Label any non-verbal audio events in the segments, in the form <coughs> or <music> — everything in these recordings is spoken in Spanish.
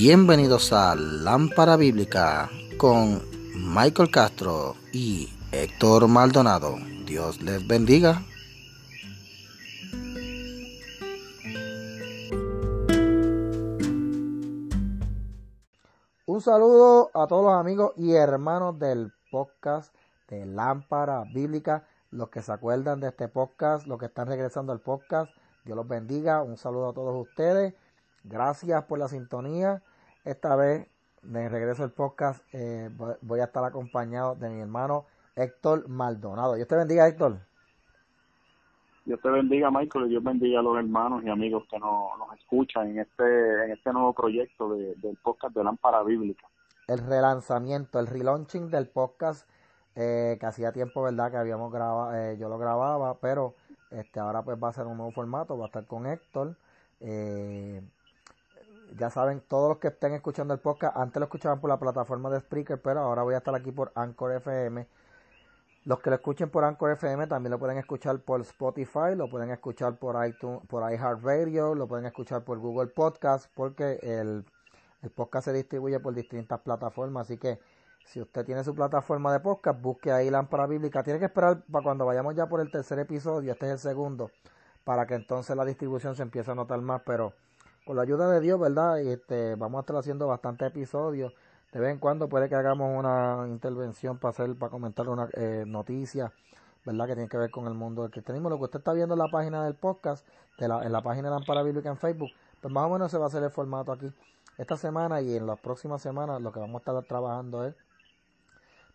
Bienvenidos a Lámpara Bíblica con Michael Castro y Héctor Maldonado. Dios les bendiga. Un saludo a todos los amigos y hermanos del podcast de Lámpara Bíblica, los que se acuerdan de este podcast, los que están regresando al podcast. Dios los bendiga. Un saludo a todos ustedes. Gracias por la sintonía. Esta vez, de regreso al podcast, eh, voy a estar acompañado de mi hermano Héctor Maldonado. Dios te bendiga, Héctor. Dios te bendiga, Michael, y Dios bendiga a los hermanos y amigos que nos, escuchan en este, en este nuevo proyecto del podcast de Lámpara Bíblica. El relanzamiento, el relaunching del podcast, eh, que hacía tiempo, ¿verdad?, que habíamos grabado, eh, yo lo grababa, pero este ahora pues va a ser un nuevo formato, va a estar con Héctor. Eh, ya saben, todos los que estén escuchando el podcast, antes lo escuchaban por la plataforma de Spreaker, pero ahora voy a estar aquí por Anchor FM. Los que lo escuchen por Anchor FM también lo pueden escuchar por Spotify, lo pueden escuchar por iTunes, por iHeartRadio, lo pueden escuchar por Google Podcast, porque el, el podcast se distribuye por distintas plataformas. Así que si usted tiene su plataforma de podcast, busque ahí Lámpara Bíblica. Tiene que esperar para cuando vayamos ya por el tercer episodio, este es el segundo, para que entonces la distribución se empiece a notar más, pero con la ayuda de Dios, ¿verdad? Este, vamos a estar haciendo bastantes episodios. De vez en cuando puede que hagamos una intervención para hacer, para comentar una eh, noticia, ¿verdad? Que tiene que ver con el mundo del cristianismo. Lo que usted está viendo en la página del podcast, de la, en la página de Ampara Bíblica en Facebook, pues más o menos se va a hacer el formato aquí. Esta semana y en las próximas semanas lo que vamos a estar trabajando es,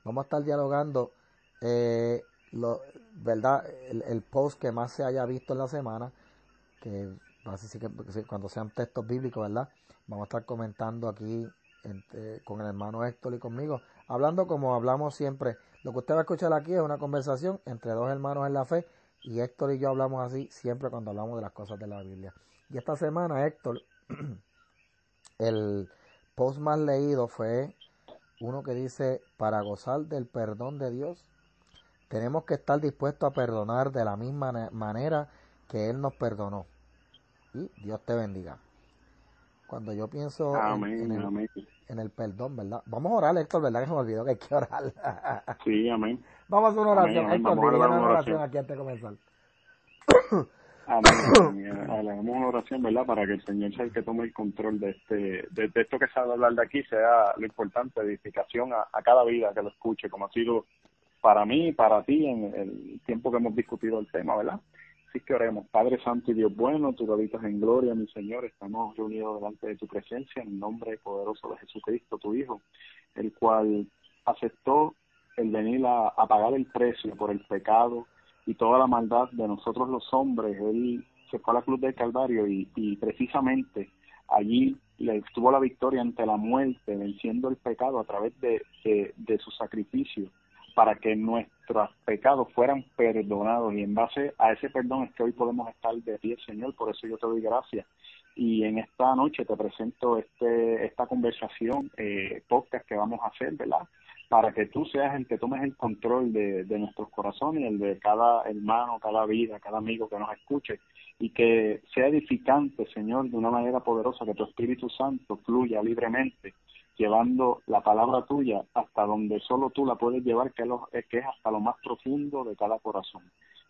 vamos a estar dialogando, eh, lo, ¿verdad? El, el post que más se haya visto en la semana, que Así que cuando sean textos bíblicos, ¿verdad? Vamos a estar comentando aquí con el hermano Héctor y conmigo, hablando como hablamos siempre. Lo que usted va a escuchar aquí es una conversación entre dos hermanos en la fe y Héctor y yo hablamos así siempre cuando hablamos de las cosas de la Biblia. Y esta semana, Héctor, <clears throat> el post más leído fue uno que dice, para gozar del perdón de Dios, tenemos que estar dispuestos a perdonar de la misma manera que Él nos perdonó y Dios te bendiga. Cuando yo pienso en, el, perdón, ¿verdad? Vamos a orar, Héctor, ¿verdad? Que se me olvidó que hay que orar. sí, amén. Vamos a hacer una oración, Héctor, vamos a una oración aquí antes de comenzar. Amén. <coughs> Hagamos una oración, ¿verdad? Para que el Señor sea el que tome el control de este, de, esto que se va a hablar de aquí, sea lo importante, edificación a, a cada vida que lo escuche, como ha sido para mí y para ti en el tiempo que hemos discutido el tema, ¿verdad? Así que oremos. Padre Santo y Dios bueno, tú habitas en gloria, mi Señor. Estamos reunidos delante de tu presencia en el nombre poderoso de Jesucristo, tu Hijo, el cual aceptó el venir a, pagar el precio por el pecado y toda la maldad de nosotros los hombres. Él se fue a la cruz del Calvario y, precisamente allí le tuvo la victoria ante la muerte, venciendo el pecado a través de, de su sacrificio para que nuestros pecados fueran perdonados y en base a ese perdón es que hoy podemos estar de pie, Señor, por eso yo te doy gracias. Y en esta noche te presento este esta conversación, eh, podcast que vamos a hacer, ¿verdad? Para que tú seas el que tomes el control de, de nuestros corazones y el de cada hermano, cada vida, cada amigo que nos escuche y que sea edificante, Señor, de una manera poderosa, que tu Espíritu Santo fluya libremente llevando la palabra tuya hasta donde solo tú la puedes llevar, que es, que es hasta lo más profundo de cada corazón.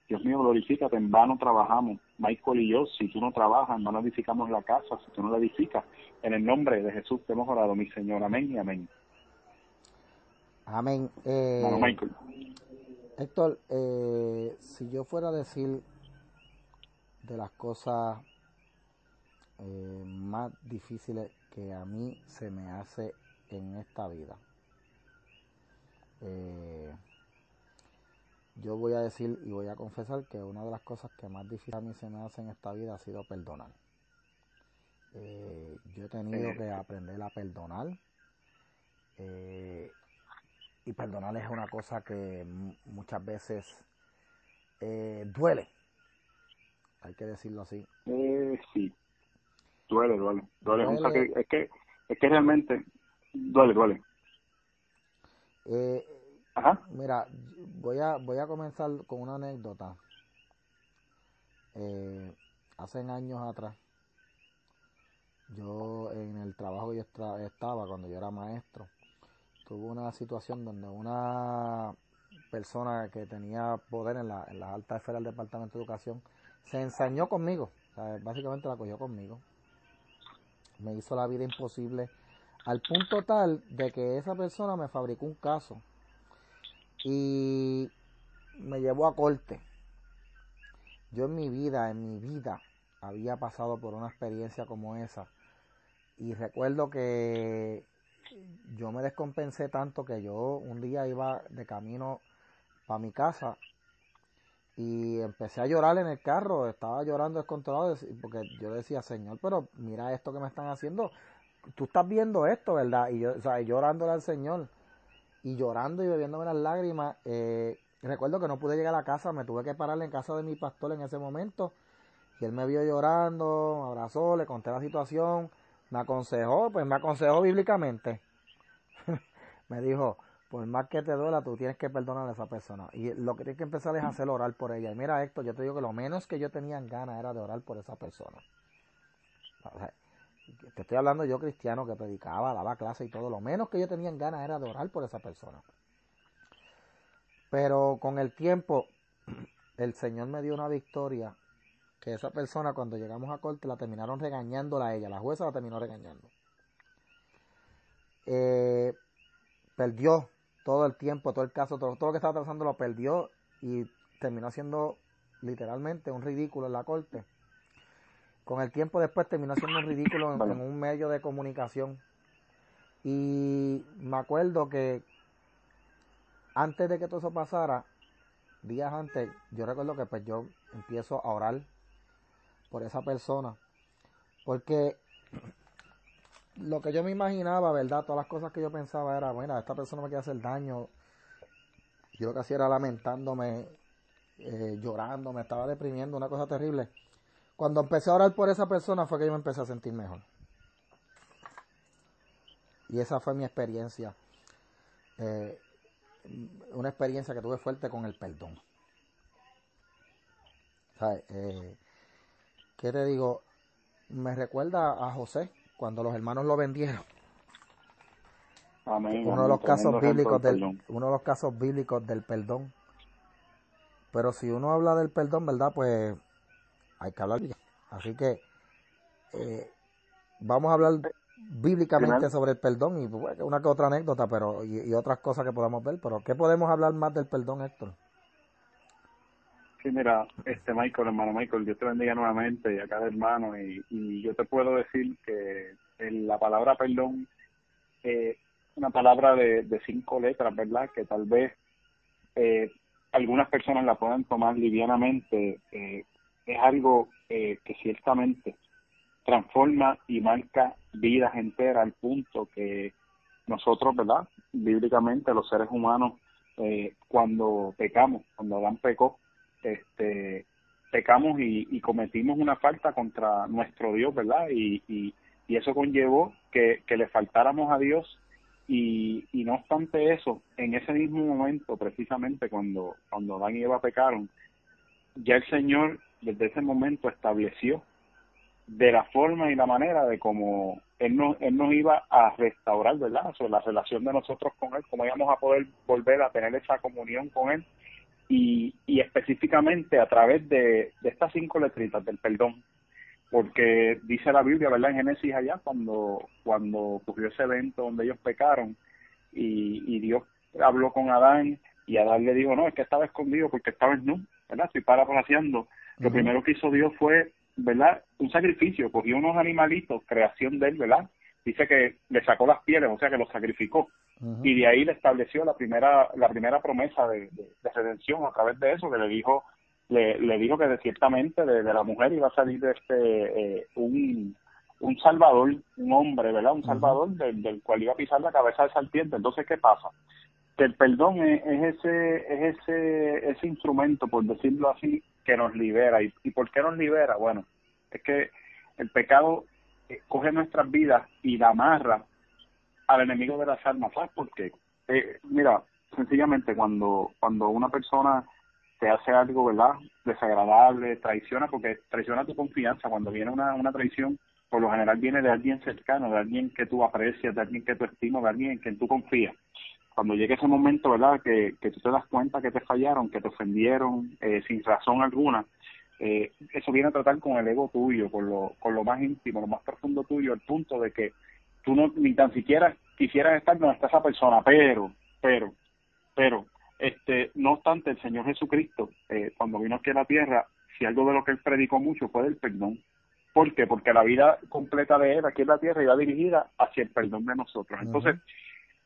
Dios mío, glorifícate, en vano trabajamos, Michael y yo, si tú no trabajas, no edificamos la casa, si tú no la edificas, en el nombre de Jesús te hemos orado, mi Señor, amén y amén. Amén. Eh, Michael. Héctor, eh, si yo fuera a decir de las cosas eh, más difíciles que a mí se me hace en esta vida. Eh, yo voy a decir y voy a confesar que una de las cosas que más difícil a mí se me hace en esta vida ha sido perdonar. Eh, yo he tenido que aprender a perdonar. Eh, y perdonar es una cosa que muchas veces duele. Hay que decirlo así. sí. Duele, duele. Duele. es, que, es que realmente duele, duele. Eh, Ajá. Mira, voy a, voy a comenzar con una anécdota. Eh, hace años atrás, yo en el trabajo que yo estaba cuando yo era maestro, tuve una situación donde una persona que tenía poder en la, en la alta esfera del Departamento de Educación se ensañó conmigo, básicamente la cogió conmigo, me hizo la vida imposible al punto tal de que esa persona me fabricó un caso y me llevó a corte. Yo en mi vida, en mi vida, había pasado por una experiencia como esa. Y recuerdo que yo me descompensé tanto que yo un día iba de camino para mi casa y empecé a llorar en el carro, estaba llorando descontrolado porque yo decía, Señor, pero mira esto que me están haciendo, tú estás viendo esto, ¿verdad? Y yo, o sea, llorándole al Señor y llorando y bebiéndome las lágrimas. Eh, recuerdo que no pude llegar a la casa, me tuve que parar en casa de mi pastor en ese momento. Y él me vio llorando, me abrazó, le conté la situación, me aconsejó, pues me aconsejó bíblicamente. <laughs> me dijo, por más que te duela, tú tienes que perdonar a esa persona. Y lo que tienes que empezar es hacer orar por ella. Y mira, esto, yo te digo que lo menos que yo tenía en gana era de orar por esa persona. te estoy hablando yo cristiano que predicaba, daba clase y todo. Lo menos que yo tenía en gana era de orar por esa persona. Pero con el tiempo, <clears throat> el Señor me dio una victoria que esa persona cuando llegamos a corte la terminaron regañándola a ella, la jueza la terminó regañando. Eh, perdió todo el tiempo, todo el caso, todo, lo que estaba trazando lo perdió y terminó siendo literalmente un ridículo en la corte. Con el tiempo después terminó siendo un ridículo en un medio de comunicación. Y me acuerdo que antes de que todo eso pasara, días antes, yo recuerdo que pues yo empiezo a orar por esa persona. Porque lo que yo me imaginaba, ¿verdad? Todas las cosas que yo pensaba era, bueno, esta persona me quiere hacer daño. Yo lo que hacía era lamentándome, eh, llorando, me estaba deprimiendo, una cosa terrible. Cuando empecé a orar por esa persona fue que yo me empecé a sentir mejor. Y esa fue mi experiencia. Eh, una experiencia que tuve fuerte con el perdón. Eh, ¿Qué te digo? Me recuerda a José cuando los hermanos lo vendieron. uno de los casos bíblicos del uno de los casos bíblicos del perdón. Pero si uno habla del perdón, ¿verdad? Pues hay que hablar. Así que eh, vamos a hablar bíblicamente sobre el perdón y pues, una que otra anécdota pero y, otras cosas que podamos ver pero ¿qué podemos hablar más del perdón Héctor? Sí, mira, este Michael, hermano Michael, Dios te bendiga nuevamente y a cada hermano y, y yo te puedo decir que en la palabra perdón eh, una palabra de, cinco letras, ¿verdad? Que tal vez eh, algunas personas la puedan tomar livianamente, eh, es algo eh, que ciertamente transforma y marca vidas enteras al punto que nosotros, ¿verdad? Bíblicamente los seres humanos cuando pecamos, cuando Adán pecó, este, pecamos y, cometimos una falta contra nuestro Dios, ¿verdad? Y, y, eso conllevó que, le faltáramos a Dios y, y no obstante eso, en ese mismo momento, precisamente cuando, cuando Adán y Eva pecaron, ya el Señor desde ese momento estableció de la forma y la manera de cómo él nos, él nos iba a restaurar, ¿verdad? Sobre la relación de nosotros con él, cómo íbamos a poder volver a tener esa comunión con él y, y específicamente a través de, de estas cinco letritas del perdón. Porque dice la Biblia, ¿verdad? En Génesis allá, cuando, cuando ocurrió ese evento donde ellos pecaron y, y Dios habló con Adán y Adán le dijo, no, es que estaba escondido porque estaba en nu, ¿verdad? Estoy parafraseando. Lo primero que hizo Dios fue ¿verdad? Un sacrificio, cogió unos animalitos, creación de él, ¿verdad? Dice que le sacó las pieles, o sea que los sacrificó. Y de ahí le estableció la primera la primera promesa de, redención a través de eso, que le dijo le, le dijo que ciertamente de, la mujer iba a salir este eh, un, un salvador, un hombre, ¿verdad? Un salvador del, cual iba a pisar la cabeza de serpiente. Entonces, ¿qué pasa? Que el perdón es, ese es ese ese instrumento, por decirlo así, que nos libera. ¿Y, ¿Y por qué nos libera? Bueno, es que el pecado eh, coge nuestras vidas y la amarra al enemigo de las almas. ¿Sabes por qué? Eh, mira, sencillamente cuando, cuando una persona te hace algo, ¿verdad? Desagradable, traiciona, porque traiciona tu confianza. Cuando viene una, una traición, por lo general viene de alguien cercano, de alguien que tú aprecias, de alguien que tú estimas, de alguien en quien tú confías. Cuando llegue ese momento, ¿verdad? Que, que tú te das cuenta que te fallaron, que te ofendieron eh, sin razón alguna, eh, eso viene a tratar con el ego tuyo, con lo, con lo más íntimo, lo más profundo tuyo, el punto de que tú no ni tan siquiera quisieras estar donde está esa persona, pero, pero, pero, este, no obstante, el Señor Jesucristo, eh, cuando vino aquí a la tierra, si algo de lo que él predicó mucho fue del perdón. ¿Por qué? Porque la vida completa de él aquí en la tierra iba dirigida hacia el perdón de nosotros. Entonces,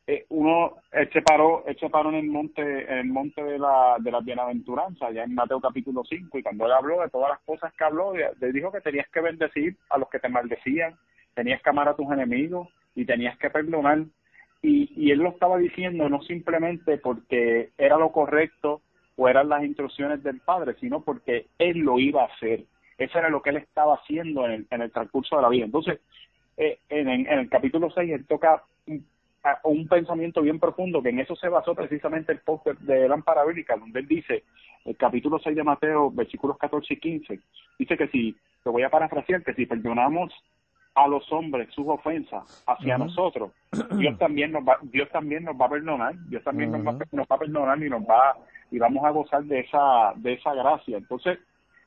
eh, uno él se paró él se paró en el monte en el monte de la de la bienaventuranza ya en Mateo capítulo 5 y cuando él habló de todas las cosas que habló le dijo que tenías que bendecir a los que te maldecían tenías que amar a tus enemigos y tenías que perdonar. Y, y él lo estaba diciendo no simplemente porque era lo correcto o eran las instrucciones del padre sino porque él lo iba a hacer. Eso era lo que él estaba haciendo en el, en el transcurso de la vida. Entonces eh, en, el capítulo 6 él toca un pensamiento bien profundo, que en eso se basó precisamente el post de Lámpara Bíblica, donde él dice, el capítulo 6 de Mateo, versículos 14 y 15, dice que si, te voy a parafrasear, que si perdonamos a los hombres sus ofensas hacia nosotros, <clears throat> Dios también nos va, Dios también nos va a perdonar, Dios también nos, va, nos va a perdonar y nos va y vamos a gozar de esa de esa gracia. Entonces,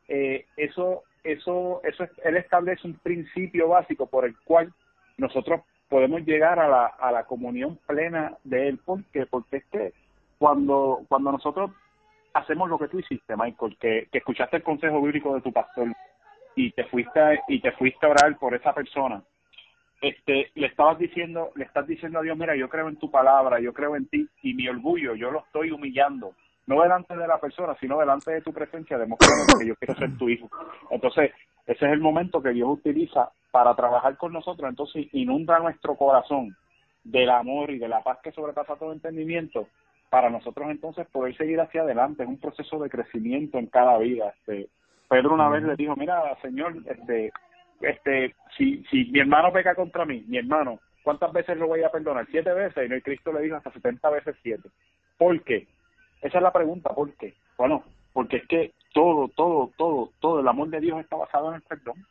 eh, eso eso eso él establece un principio básico por el cual nosotros podemos llegar a la, a la comunión plena de Él. ¿Por qué? Porque es que cuando, cuando nosotros hacemos lo que tú hiciste, Michael, que, que escuchaste el consejo bíblico de tu pastor y te fuiste y te fuiste a orar por esa persona, este, le estabas diciendo, le estás diciendo a Dios, mira, yo creo en tu palabra, yo creo en ti y mi orgullo, yo lo estoy humillando, no delante de la persona, sino delante de tu presencia, demostrando que yo quiero ser tu hijo. Entonces, ese es el momento que Dios utiliza para trabajar con nosotros. Entonces inunda nuestro corazón del amor y de la paz que sobrepasa todo entendimiento para nosotros entonces poder seguir hacia adelante. Es un proceso de crecimiento en cada vida. Este, Pedro una vez le dijo, mira, Señor, este, este, si, si mi hermano peca contra mí, mi hermano, ¿cuántas veces lo voy a perdonar? Siete veces. Y no, Cristo le dijo hasta setenta veces siete. ¿Por qué? Esa es la pregunta, ¿por qué? Bueno, porque es que todo, todo, todo, todo el amor de Dios está basado en el perdón.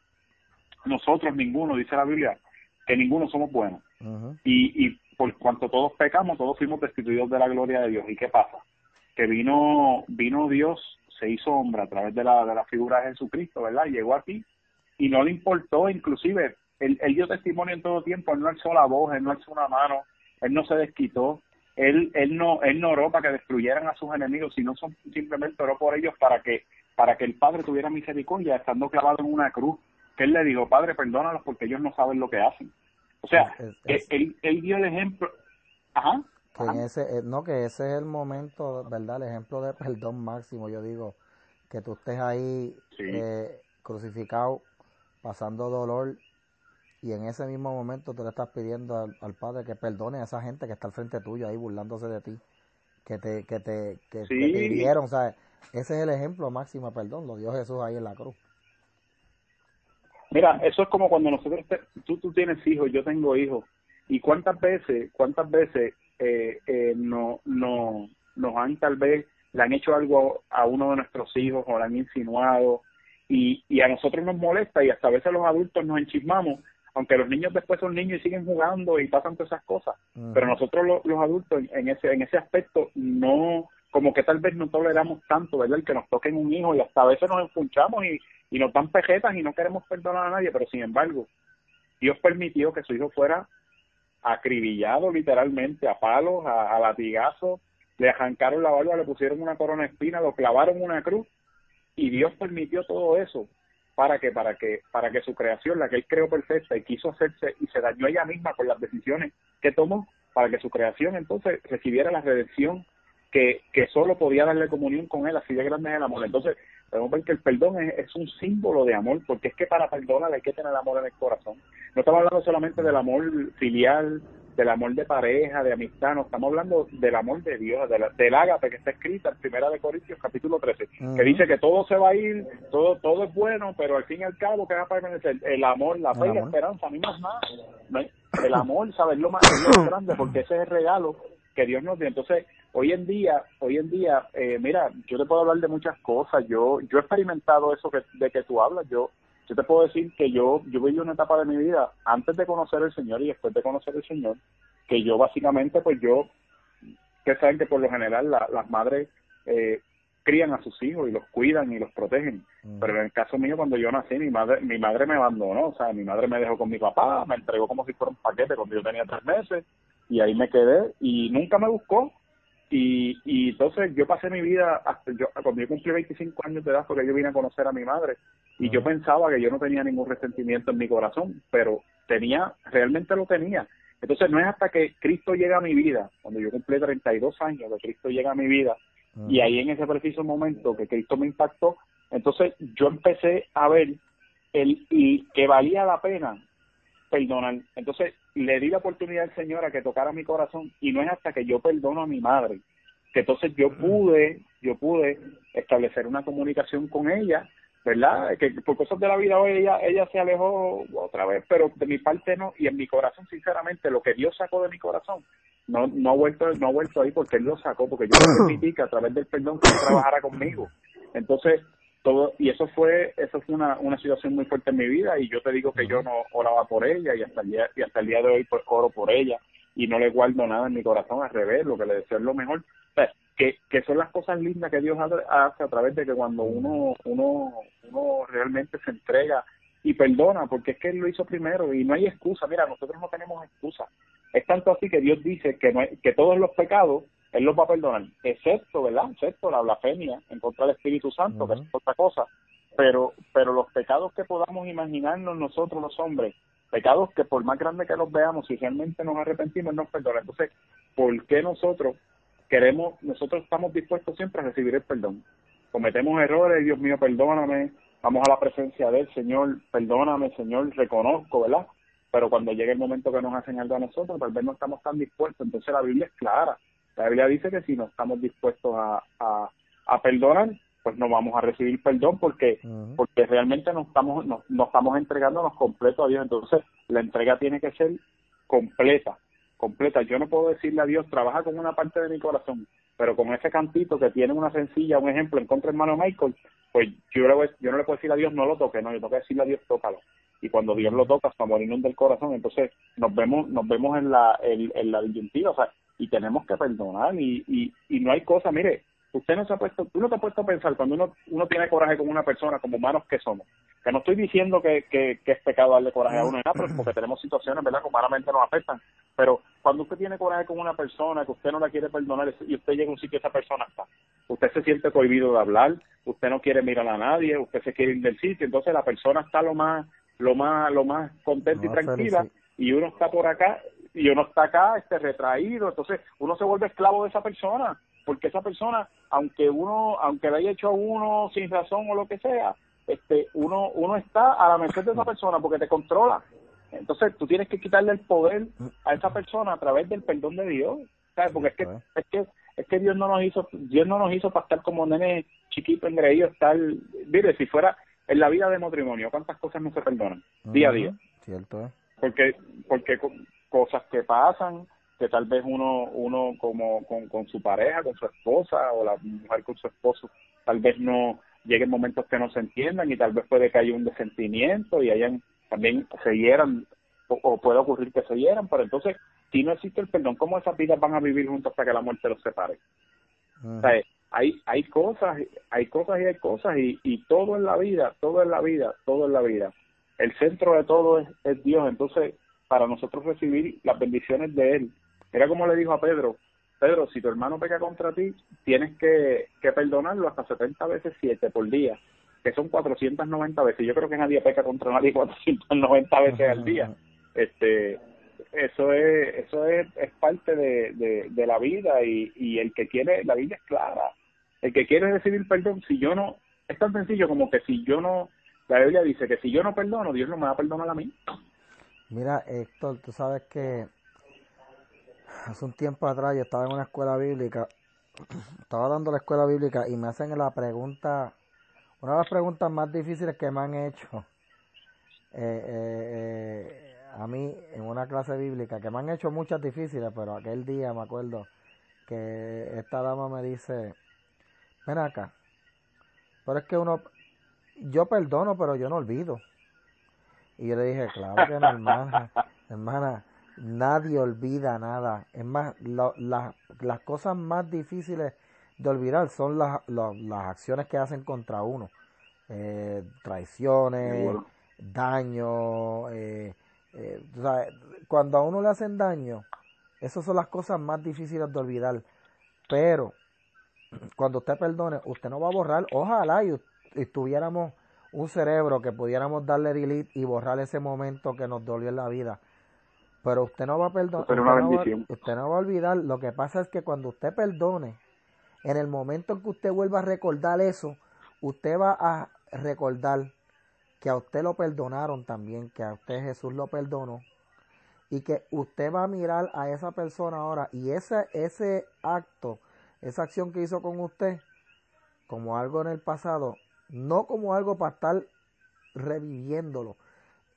Nosotros ninguno, dice la Biblia, que ninguno somos buenos. y, y por cuanto todos pecamos, todos fuimos destituidos de la gloria de Dios. ¿Y qué pasa? Que vino, vino Dios, se hizo hombre a través de la, de la figura de Jesucristo, ¿verdad? Llegó aquí y no le importó, inclusive, él, él dio testimonio en todo tiempo, él no alzó la voz, él no alzó una mano, él no se desquitó, él, él no, él no oró para que destruyeran a sus enemigos, sino simplemente oró por ellos para que, para que el Padre tuviera misericordia, estando clavado en una cruz, que él le dijo, Padre, perdónalos porque ellos no saben lo que hacen. O sea, Él, él, dio el ejemplo, ajá, que ese, eh, no, que ese es el momento, ¿verdad? El ejemplo de perdón máximo, yo digo, que tú estés ahí eh, crucificado, pasando dolor, y en ese mismo momento tú le estás pidiendo al, Padre que perdone a esa gente que está al frente tuyo ahí burlándose de ti, que te, que te, que, te o sea, ese es el ejemplo máximo, perdón, lo dio Jesús ahí en la cruz. Mira, eso es como cuando nosotros, tú, tú tienes hijos, yo tengo hijos, y cuántas veces, cuántas veces eh, eh, no, no, nos han tal vez, le han hecho algo a uno de nuestros hijos o le han insinuado, y, y a nosotros nos molesta y hasta a veces los adultos nos enchismamos aunque los niños después son niños y siguen jugando y pasan todas esas cosas, pero nosotros los, adultos en, ese en ese aspecto no como que tal vez no toleramos tanto, ¿verdad? El que nos toquen un hijo y hasta a veces nos enfunchamos y, y nos dan pejetas y no queremos perdonar a nadie, pero sin embargo, Dios permitió que su hijo fuera acribillado literalmente a palos, a, a latigazos, le arrancaron la barba, le pusieron una corona espina, lo clavaron una cruz y Dios permitió todo eso para que para que para que su creación la que él creó perfecta y quiso hacerse y se dañó ella misma con las decisiones que tomó para que su creación entonces recibiera la redención que, que solo podía darle comunión con él así de grande es el amor. Entonces podemos ver que el perdón es, es, un símbolo de amor porque es que para perdonar hay que tener amor en el corazón no estamos hablando solamente del amor filial del amor de pareja, de amistad, no estamos hablando del amor de Dios, del ágape que está escrita en Primera de Corintios capítulo 13, que dice que todo se va a ir, todo todo es bueno, pero al fin y al cabo que va a permanecer el amor, la fe y la esperanza, a mí más nada. El amor, ¿sabes? Lo más, lo más grande porque ese es el regalo que Dios nos dio. Entonces, hoy en día, hoy en día, eh, mira, yo te puedo hablar de muchas cosas. Yo yo he experimentado eso que, de que tú hablas. Yo yo te puedo decir que yo, yo viví una etapa de mi vida antes de conocer al Señor y después de conocer al Señor, que yo básicamente, pues yo, que saben que por lo general las madres eh, crían a sus hijos y los cuidan y los protegen. Mm. Pero en el caso mío, cuando yo nací, mi madre, mi madre me abandonó, o sea, mi madre me dejó con mi papá, me entregó como si fuera un paquete cuando yo tenía tres meses y ahí me quedé y nunca me buscó. Y, y entonces yo pasé mi vida, hasta yo, cuando yo cumplí 25 años de edad, porque yo vine a conocer a mi madre. Y yo pensaba que yo no tenía ningún resentimiento en mi corazón, pero tenía, realmente lo tenía. Entonces no es hasta que Cristo llega a mi vida, cuando yo cumplí 32 años, que Cristo llega a mi vida, y ahí en ese preciso momento que Cristo me impactó, entonces yo empecé a ver el y que valía la pena perdonar. Entonces le di la oportunidad al Señor a que tocara mi corazón y no es hasta que yo perdono a mi madre que entonces yo pude, yo pude establecer una comunicación con ella, ¿verdad? Que por cosas de la vida hoy ella, ella se alejó otra vez, pero de mi parte no, y en mi corazón, sinceramente, lo que Dios sacó de mi corazón, no, no ha vuelto, no ha vuelto ahí porque él lo sacó, porque yo le <clears throat> permití que a través del perdón que él trabajara conmigo. Entonces, todo, y eso fue, eso fue una, una situación muy fuerte en mi vida, y yo te digo que yo no oraba por ella, y hasta el día, y hasta el día de hoy pues oro por ella, y no le guardo nada en mi corazón, al revés, lo que le deseo es lo mejor. que, que son las cosas lindas que Dios hace a través de que cuando uno, uno, uno realmente se entrega y perdona, porque es que Él lo hizo primero y no hay excusa. Mira, nosotros no tenemos excusa. Es tanto así que Dios dice que, no que todos los pecados Él los va a perdonar, excepto, ¿verdad? Excepto la blasfemia en contra del Espíritu Santo, que es otra cosa. Pero, pero los pecados que podamos imaginarnos nosotros los hombres, pecados que por más grandes que los veamos, si realmente nos arrepentimos, nos perdona. Entonces, ¿por qué nosotros queremos, nosotros estamos dispuestos siempre a recibir el perdón? Cometemos errores, Dios mío, perdóname, vamos a la presencia del Señor, perdóname, Señor, reconozco, ¿verdad? Pero cuando llega el momento que nos hacen algo a nosotros, tal vez no estamos tan dispuestos. Entonces la Biblia es clara. La Biblia dice que si no estamos dispuestos a, a, a perdonar, pues no vamos a recibir perdón porque porque realmente no estamos no, no estamos entregándonos completo a Dios. Entonces la entrega tiene que ser completa completa. Yo no puedo decirle a Dios trabaja con una parte de mi corazón pero con ese cantito que tiene una sencilla un ejemplo en contra hermano Michael pues yo le yo no le puedo decir a Dios no lo toque no yo tengo que decirle a Dios tócalo y cuando Dios lo toca hasta morirnos del corazón. Entonces nos vemos nos vemos en la en, la disyuntiva. O sea y tenemos que perdonar y, y, y no hay cosa. Mire usted no se ha puesto, tú no te has puesto a pensar cuando uno, uno tiene coraje con una persona, como humanos que somos, que no estoy diciendo que, que, es pecado darle coraje a uno, nada, porque tenemos situaciones, ¿verdad?, que humanamente nos afectan, pero cuando usted tiene coraje con una persona que usted no la quiere perdonar y usted llega a un sitio esa persona está, usted se siente prohibido de hablar, usted no quiere mirar a nadie, usted se quiere ir del sitio, entonces la persona está lo más, lo más, lo más contenta y tranquila, y uno está por acá y uno está acá este retraído, entonces uno se vuelve esclavo de esa persona porque esa persona, aunque uno, aunque le haya hecho a uno sin razón o lo que sea, este, uno, uno está a la merced de esa persona porque te controla. Entonces tú tienes que quitarle el poder a esa persona a través del perdón de Dios, ¿sabes? Porque es que, es que, es que Dios no nos hizo, Dios no nos hizo para estar como nene chiquito engreído, estar, mire, si fuera en la vida de matrimonio, ¿cuántas cosas no se perdonan? Día a día. Cierto. Porque, porque cosas que pasan, que tal vez uno, uno como con, con su pareja, con su esposa o la mujer con su esposo, tal vez no lleguen momentos que no se entiendan y tal vez puede que haya un desentimiento y hayan también se hieran o, puede ocurrir que se hieran, pero entonces si no existe el perdón, ¿cómo esas vidas van a vivir juntos hasta que la muerte los separe? o sea, hay, hay cosas, hay cosas y hay cosas y, y todo en la vida, todo en la vida, todo en la vida. El centro de todo es, es Dios, entonces para nosotros recibir las bendiciones de Él era como le dijo a Pedro, Pedro, si tu hermano peca contra ti, tienes que, que perdonarlo hasta 70 veces 7 por día, que son 490 veces. Yo creo que nadie peca contra nadie <laughs> 490 veces al día. Este, eso es eso es, es parte de, de, la vida y, y el que quiere, la vida es clara. El que quiere recibir perdón, si yo no, es tan sencillo como que si yo no, la Biblia dice que si yo no perdono, Dios no me va a perdonar a mí. Mira, Héctor, tú sabes que hace un tiempo atrás yo estaba en una escuela bíblica, <clears throat> estaba dando la escuela bíblica y me hacen la pregunta, una de las preguntas más difíciles que me han hecho <laughs> eh, eh, eh, a mí en una clase bíblica, que me han hecho muchas difíciles, pero aquel día me acuerdo que esta dama me dice, ven acá, pero es que uno, yo perdono, pero yo no olvido. Y yo le dije, claro que no, hermana, hermana, nadie olvida nada. Es más, las cosas más difíciles de olvidar son las, las acciones que hacen contra uno. Eh, traiciones, daño. Eh, eh, cuando a uno le hacen daño, esas son las cosas más difíciles de olvidar. Pero cuando usted perdone, usted no va a borrar. Ojalá y, tuviéramos un cerebro que pudiéramos darle delete y borrar ese momento que nos dolió en la vida. Pero usted no va a perdonar. usted no va a olvidar. Lo que pasa es que cuando usted perdone, en el momento en que usted vuelva a recordar eso, usted va a recordar que a usted lo perdonaron también, que a usted Jesús lo perdonó y que usted va a mirar a esa persona ahora y ese, ese acto, esa acción que hizo con usted, como algo en el pasado, no como algo para estar reviviéndolo,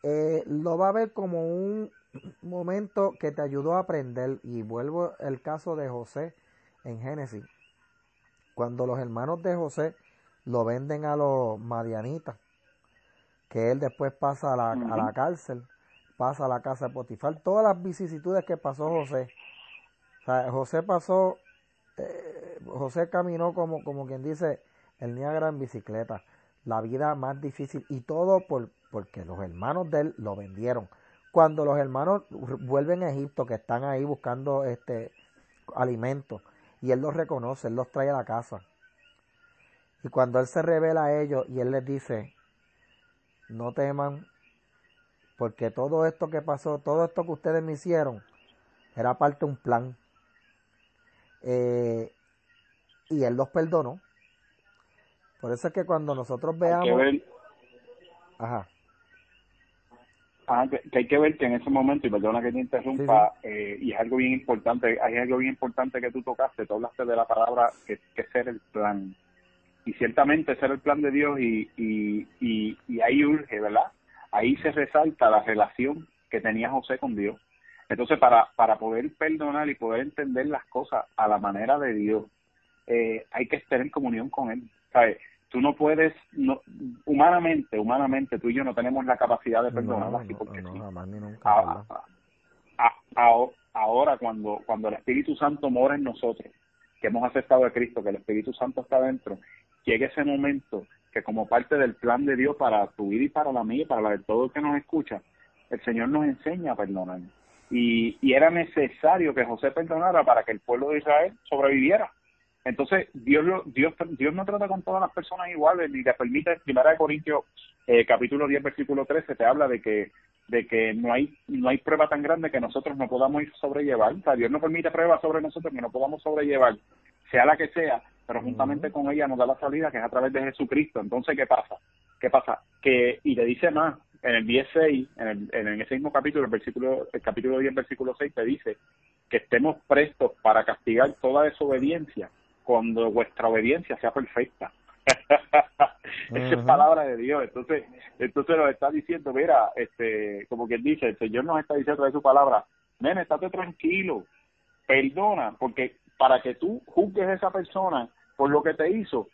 eh, lo va a ver como un momento que te ayudó a aprender. Y vuelvo el caso de José en Génesis. Cuando los hermanos de José lo venden a los madianitas, que él después pasa a la, a la cárcel, pasa a la casa de Potifar, todas las vicisitudes que pasó José. José pasó, eh, José caminó como, como quien dice, el Niágara en bicicleta, la vida más difícil y todo por, porque los hermanos de él lo vendieron. Cuando los hermanos vuelven a Egipto, que están ahí buscando este alimento, y él los reconoce, él los trae a la casa. Y cuando él se revela a ellos y él les dice, no teman, porque todo esto que pasó, todo esto que ustedes me hicieron, era parte de un plan. Eh, y él los perdonó. Por eso es que cuando nosotros veamos... Ajá que, hay que ver que en ese momento, y perdona que te interrumpa, eh, y es algo bien importante, hay algo bien importante que tú tocaste, tú hablaste de la palabra que, que ser el plan. Y ciertamente ser el plan de Dios y, y, y, y ahí urge, ¿verdad? Ahí se resalta la relación que tenía José con Dios. Entonces, para, para poder perdonar y poder entender las cosas a la manera de Dios, eh, hay que estar en comunión con Él. ¿sabes? Tú no puedes, no, humanamente, humanamente, tú y yo no tenemos la capacidad de perdonar así porque ahora, cuando, cuando el Espíritu Santo mora en nosotros, que hemos aceptado a Cristo, que el Espíritu Santo está dentro, llega ese momento que como parte del plan de Dios para tu vida y para la mía y para la de todo el que nos escucha, el Señor nos enseña a perdonar. Y, y era necesario que José perdonara para que el pueblo de Israel sobreviviera entonces, Dios, Dios, Dios no trata con todas las personas iguales, ni te permite, Primera de Corintios, eh, capítulo 10, versículo 13, te habla de que de que no hay no hay prueba tan grande que nosotros no podamos ir sobrellevar. O sea, Dios no permite pruebas sobre nosotros que no podamos sobrellevar, sea la que sea, pero juntamente con ella nos da la salida, que es a través de Jesucristo. Entonces, ¿qué pasa? ¿Qué pasa? Que, y te dice más, en el 16, en, el, en ese mismo capítulo, el, versículo, el capítulo 10, versículo 6, te dice que estemos prestos para castigar toda desobediencia cuando vuestra obediencia sea perfecta. <laughs> Esa es palabra de Dios. Entonces, entonces nos está diciendo, mira, este, como quien dice, el Señor nos está diciendo de su palabra, nene, estate tranquilo, perdona, porque para que tú juzgues a esa persona por lo que te hizo,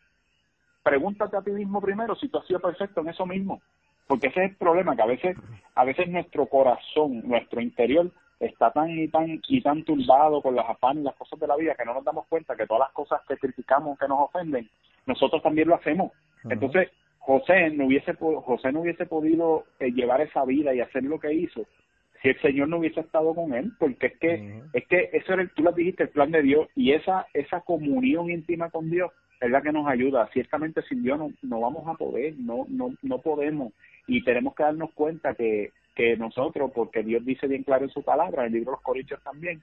pregúntate a ti mismo primero si tú has sido perfecto en eso mismo. Porque ese es el problema, que a veces, a veces nuestro corazón, nuestro interior, está tan y tan y tan turbado con las afanes y las cosas de la vida que no nos damos cuenta que todas las cosas que criticamos que nos ofenden nosotros también lo hacemos. Entonces José no hubiese José no hubiese podido eh, llevar esa vida y hacer lo que hizo si el Señor no hubiese estado con él porque es que es que eso era tú lo dijiste el plan de Dios y esa esa comunión íntima con Dios es la que nos ayuda. Ciertamente sin Dios no, no vamos a poder no no no podemos y tenemos que darnos cuenta que que nosotros, porque Dios dice bien claro en su palabra, en el libro de los Corintios también,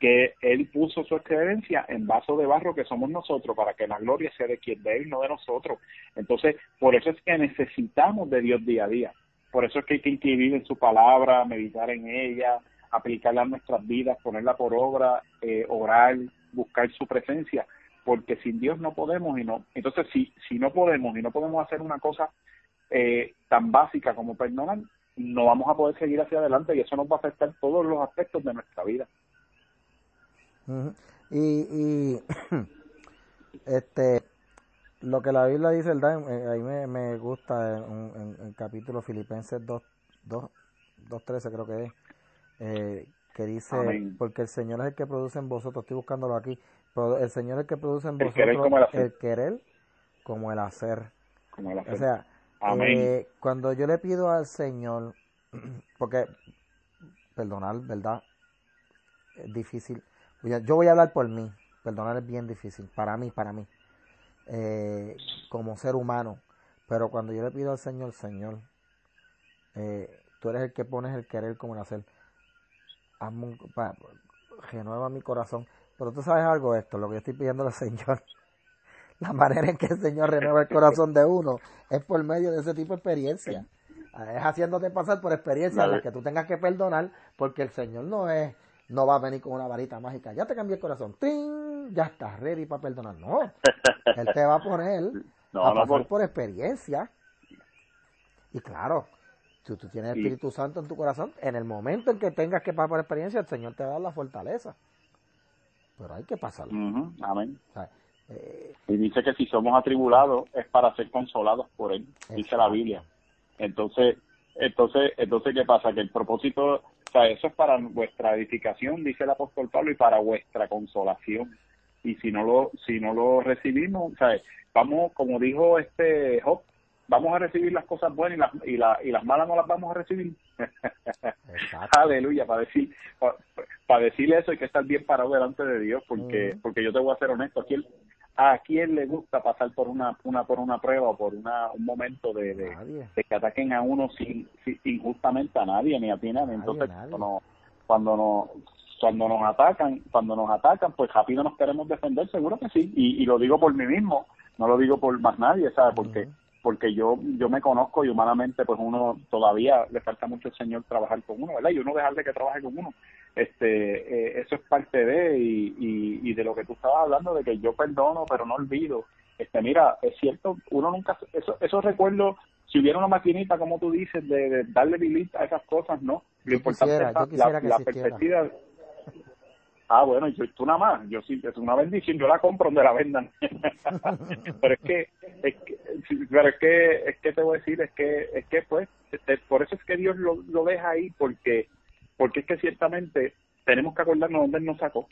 que Él puso su excelencia en vaso de barro que somos nosotros, para que la gloria sea de quien de Él, no de nosotros. Entonces, por eso es que necesitamos de Dios día a día. Por eso es que hay que inscribir en su palabra, meditar en ella, aplicarla a nuestras vidas, ponerla por obra, eh, orar, buscar su presencia, porque sin Dios no podemos y no. Entonces, si, si no podemos y no podemos hacer una cosa eh, tan básica como perdonar, no vamos a poder seguir hacia adelante y eso nos va a afectar todos los aspectos de nuestra vida. y, y <clears throat> este lo que la Biblia dice, ¿verdad? Eh, ahí me, me gusta en, el capítulo Filipenses 2, 2, 2.13 creo que es, eh, que dice, Amén. porque el Señor es el que produce en vosotros, estoy buscándolo aquí, pero el Señor es el que produce en El vosotros querer como el hacer. el querer como el hacer. Como la O sea, Eh, cuando yo le pido al Señor, <clears throat> porque, perdonar, ¿verdad? Es difícil. Yo voy a hablar por mí. Perdonar es bien difícil. Para mí, para mí. Eh, como ser humano. Pero cuando yo le pido al Señor, Señor, eh, tú eres el que pones el querer como el hacer. Hazme un- renueva mi corazón. Pero tú sabes algo de esto, lo que yo estoy pidiendo al Señor. <laughs> <laughs> La manera en que el Señor renueva el corazón de uno es por medio de ese tipo de experiencia. Es haciéndote pasar por experiencias en las que tú tengas que perdonar, porque el Señor no es, no va a venir con una varita mágica. Ya te cambié el corazón, ¡Ting! ya estás ready para perdonar. No, Él te va a poner No, a pasar por- por experiencia. Y claro, tú, tú tienes el Espíritu Santo en tu corazón. En el momento en que tengas que pasar por experiencia, el Señor te va a dar la fortaleza. Pero hay que pasarla. Ujú, Amén. O sea, Y dice que si somos atribulados es para ser consolados por él, dice la Biblia. Entonces, entonces, entonces ¿qué pasa? Que el propósito, o sea, eso es para vuestra edificación, dice el apóstol Pablo, y para vuestra consolación. Y si no lo, si no lo recibimos, o sea, vamos, como dijo este Job, vamos a recibir las cosas buenas y las, y, la- y las malas no las vamos a recibir. <laughs> Aleluya, para decir, para, para decirle eso hay que estar bien parado delante de Dios, porque, Ujú. porque yo te voy a ser honesto, ¿a quién, a quién le gusta pasar por una, una por una prueba o por una, un momento de, de, que ataquen a uno sin, sin- injustamente a nadie, ni a ti. Nadie, Entonces, nadie. cuando, cuando nos cuando nos atacan, cuando nos atacan, pues rápido nos queremos defender, seguro que sí, y, y lo digo por mí mismo, no lo digo por más nadie, ¿sabes? Porque Ujú. Porque yo yo me conozco y humanamente pues uno todavía le falta mucho al Señor trabajar con uno, ¿verdad? Y uno dejarle que trabaje con uno. Este, eh, eso es parte de y, y, y de lo que tú estabas hablando de que yo perdono pero no olvido. Este, mira, es cierto, uno nunca eso esos recuerdos si hubiera una maquinita como tú dices de, de darle delete a esas cosas, ¿no? Lo Yo importante quisiera, es la, perspectiva Ah, bueno, yo, tú nada más, yo sí, es una bendición, yo la compro donde la vendan. <laughs> pero es que, es que, pero es que, es que te voy a decir, es que, es que pues, este, por eso es que Dios lo, lo deja ahí, porque, porque es que ciertamente tenemos que acordarnos dónde Él nos sacó,